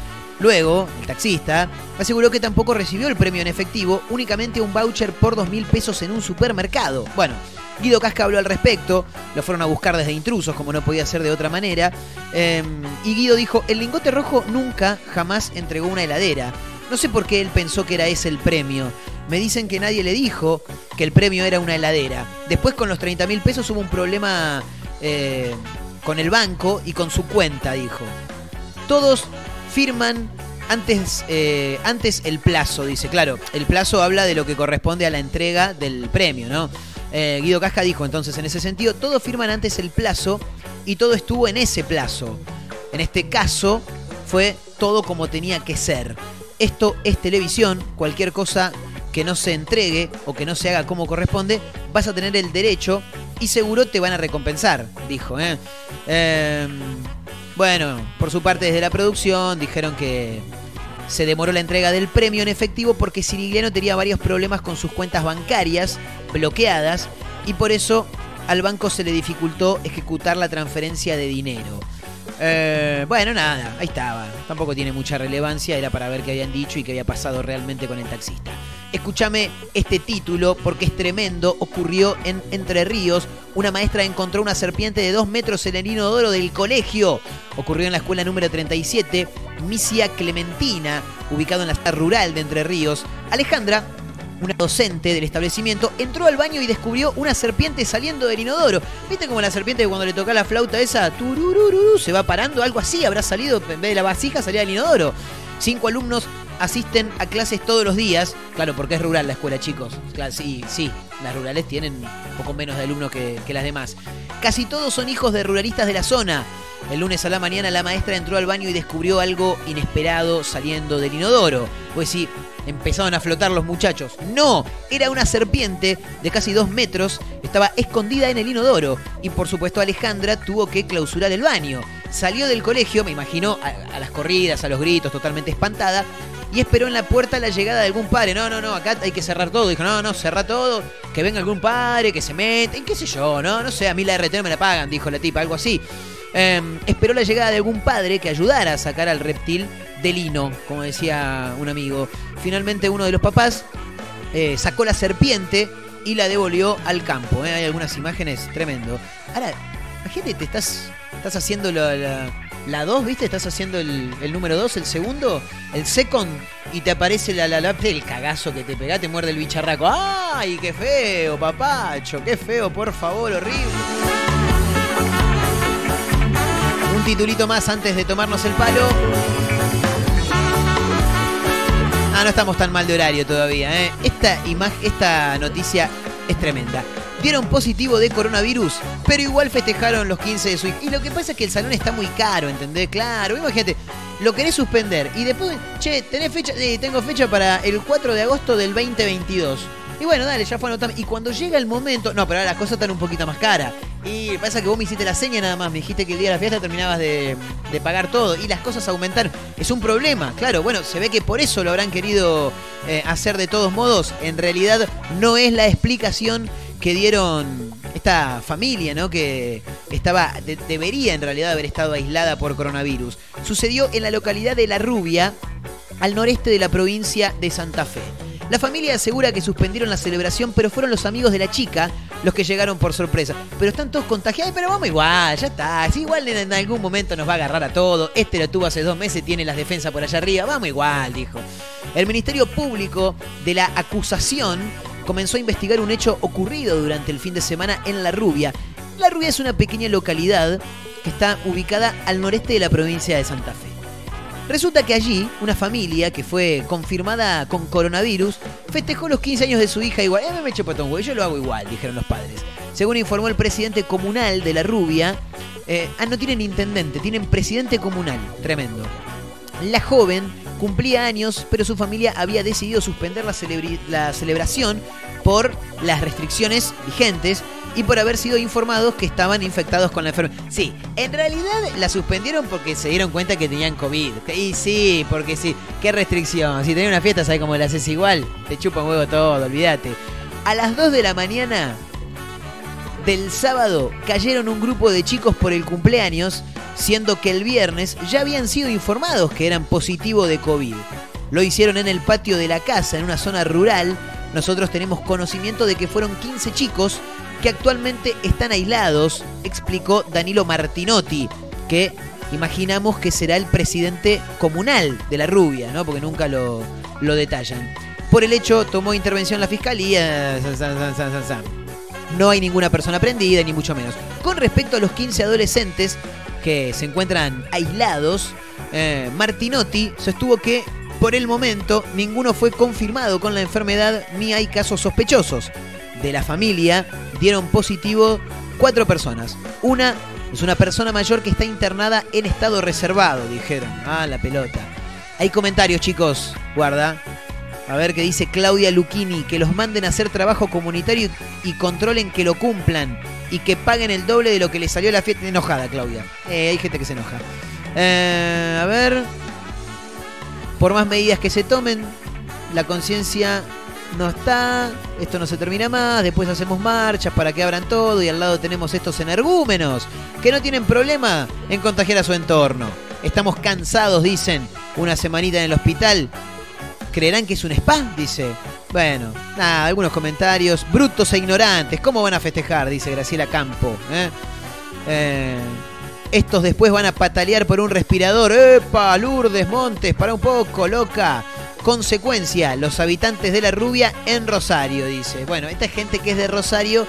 Luego, el taxista aseguró que tampoco recibió el premio en efectivo, únicamente un voucher por dos mil pesos en un supermercado. Bueno, Guido Casca habló al respecto, lo fueron a buscar desde intrusos, como no podía ser de otra manera. eh, y Guido dijo, el lingote rojo nunca, jamás entregó una heladera. No sé por qué él pensó que era ese el premio. Me dicen que nadie le dijo que el premio era una heladera. Después con los 30 mil pesos hubo un problema eh, con el banco y con su cuenta, dijo. Todos firman antes, eh, antes el plazo, dice. Claro, el plazo habla de lo que corresponde a la entrega del premio, ¿no? Eh, Guido Casca dijo entonces en ese sentido, todos firman antes el plazo y todo estuvo en ese plazo. En este caso fue todo como tenía que ser. Esto es televisión, cualquier cosa que no se entregue o que no se haga como corresponde, vas a tener el derecho y seguro te van a recompensar, dijo. ¿eh? Em, bueno, por su parte desde la producción dijeron que se demoró la entrega del premio en efectivo porque Sirigliano tenía varios problemas con sus cuentas bancarias bloqueadas y por eso al banco se le dificultó ejecutar la transferencia de dinero. Eh, bueno, nada, ahí estaba. Tampoco tiene mucha relevancia, era para ver qué habían dicho y qué había pasado realmente con el taxista. Escúchame este título porque es tremendo. Ocurrió en Entre Ríos. Una maestra encontró una serpiente de dos metros en el inodoro del colegio. Ocurrió en la escuela número 37, Misia Clementina, ubicado en la zona rural de Entre Ríos. Alejandra una docente del establecimiento, entró al baño y descubrió una serpiente saliendo del inodoro. ¿Viste como la serpiente cuando le toca la flauta esa, se va parando? Algo así, habrá salido, en vez de la vasija, salía del inodoro. Cinco alumnos asisten a clases todos los días. Claro, porque es rural la escuela, chicos. Sí, sí, las rurales tienen un poco menos de alumnos que, que las demás. Casi todos son hijos de ruralistas de la zona. El lunes a la mañana la maestra entró al baño y descubrió algo inesperado saliendo del inodoro. Pues sí, empezaron a flotar los muchachos. No, era una serpiente de casi dos metros, estaba escondida en el inodoro. Y por supuesto Alejandra tuvo que clausurar el baño. Salió del colegio, me imagino, a, las corridas, a los gritos, totalmente espantada. Y esperó en la puerta la llegada de algún padre. No, no, no, acá hay que cerrar todo. Dijo, no, no, cerra todo. Que venga algún padre, que se mete. Y qué sé yo, no, no sé, a mí la RT me la pagan, dijo la tipa, algo así. Eh, esperó la llegada de algún padre que ayudara a sacar al reptil del hino, como decía un amigo. Finalmente uno de los papás eh, sacó la serpiente y la devolvió al campo. ¿eh? Hay algunas imágenes tremendo. Ahora, imagínate, te estás, estás haciendo la, la, la 2, ¿viste? Estás haciendo el, número 2, el segundo, el second, y te aparece la, la, la, el cagazo que te pega, te muerde el bicharraco. ¡Ay, qué feo, papacho! ¡Qué feo, por favor, horrible! Un titulito más antes de tomarnos el palo. Ah, no estamos tan mal de horario todavía, ¿eh? Esta, esta noticia es tremenda. Dieron positivo de coronavirus, pero igual festejaron los 15 de su. Y lo que pasa es que el salón está muy caro, ¿entendés? Claro, imagínate, lo querés suspender y después, che, tenés fecha, tengo fecha para el 4 de agosto del 2022. Y bueno, dale, ya fue anotado. Y cuando llega el momento. No, pero ahora las cosas están un poquito más caras. Y pasa que vos me hiciste la seña nada más. Me dijiste que el día de la fiesta terminabas de, de, pagar todo. Y las cosas aumentaron. Es un problema, claro. Bueno, se ve que por eso lo habrán querido eh, hacer de todos modos. En realidad no es la explicación que dieron esta familia, ¿no? Que estaba. De, debería en realidad haber estado aislada por coronavirus. Sucedió en la localidad de La Rubia, al noreste de la provincia de Santa Fe. La familia asegura que suspendieron la celebración, pero fueron los amigos de la chica los que llegaron por sorpresa. Pero están todos contagiados, pero vamos igual, ya está. Si igual en algún momento nos va a agarrar a todo. Este lo tuvo hace dos meses, tiene las defensas por allá arriba. Vamos igual, dijo. El Ministerio Público de la Acusación comenzó a investigar un hecho ocurrido durante el fin de semana en La Rubia. La Rubia es una pequeña localidad que está ubicada al noreste de la provincia de Santa Fe. Resulta que allí una familia que fue confirmada con coronavirus festejó los 15 años de su hija igual. Eh, me echo patón, güey, yo lo hago igual, dijeron los padres. Según informó el presidente comunal de La Rubia, eh, ah, no tienen intendente, tienen presidente comunal. Tremendo. La joven cumplía años, pero su familia había decidido suspender la, la celebración por las restricciones vigentes y por haber sido informados que estaban infectados con la enfermedad. Sí, en realidad la suspendieron porque se dieron cuenta que tenían COVID. Y sí, porque sí. ¿Qué restricción? Si tenés una fiesta, ¿sabes cómo la haces igual? Te chupa un huevo todo, olvídate. A las 2 de la mañana del sábado cayeron un grupo de chicos por el cumpleaños, siendo que el viernes ya habían sido informados que eran positivo de COVID. Lo hicieron en el patio de la casa, en una zona rural. Nosotros tenemos conocimiento de que fueron 15 chicos que actualmente están aislados, explicó Danilo Martinotti, que imaginamos que será el presidente comunal de la rubia, ¿no? Porque nunca lo, lo detallan. Por el hecho, tomó intervención la fiscalía. No hay ninguna persona prendida, ni mucho menos. Con respecto a los 15 adolescentes que se encuentran aislados, eh, Martinotti sostuvo que por el momento ninguno fue confirmado con la enfermedad ni hay casos sospechosos. De la familia dieron positivo cuatro personas. Una es una persona mayor que está internada en estado reservado, dijeron. Ah, la pelota. Hay comentarios, chicos. Guarda. A ver qué dice Claudia Lucchini, que los manden a hacer trabajo comunitario y controlen que lo cumplan y que paguen el doble de lo que les salió la fiesta. Enojada, Claudia. Eh, hay gente que se enoja. Eh, a ver. Por más medidas que se tomen, la conciencia no está, esto no se termina más, después hacemos marchas para que abran todo y al lado tenemos estos energúmenos que no tienen problema en contagiar a su entorno. Estamos cansados, dicen, una semanita en el hospital. ¿Creerán que es un spa? Dice. Bueno, nada, algunos comentarios. Brutos e ignorantes. ¿Cómo van a festejar? Dice Graciela Campo. ¿eh? Eh, estos después van a patalear por un respirador. ¡Epa! Lourdes Montes, para un poco, loca. Consecuencia, los habitantes de la rubia en Rosario, dice. Bueno, esta es gente que es de Rosario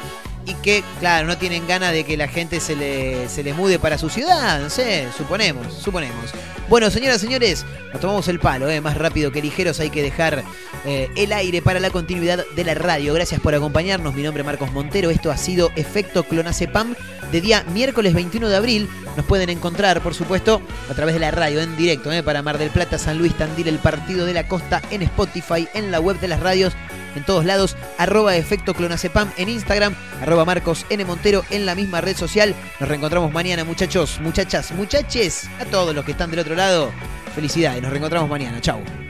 y que, claro, no tienen ganas de que la gente se le, se le mude para su ciudad, no sé, suponemos, suponemos. Bueno, señoras, señores, nos tomamos el palo, ¿eh? más rápido que ligeros, hay que dejar eh, el aire para la continuidad de la radio. Gracias por acompañarnos, mi nombre es Marcos Montero, esto ha sido Efecto Clonacepam de día miércoles 21 de abril. Nos pueden encontrar, por supuesto, a través de la radio en directo, ¿eh? para Mar del Plata, San Luis, Tandil, el Partido de la Costa, en Spotify, en la web de las radios en todos lados, arroba efecto clonacepam en Instagram, arroba Marcos N. Montero en la misma red social. Nos reencontramos mañana, muchachos, muchachas, muchaches, a todos los que están del otro lado. Felicidades, nos reencontramos mañana. Chau.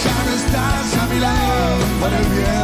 shine stars, shine me love, what a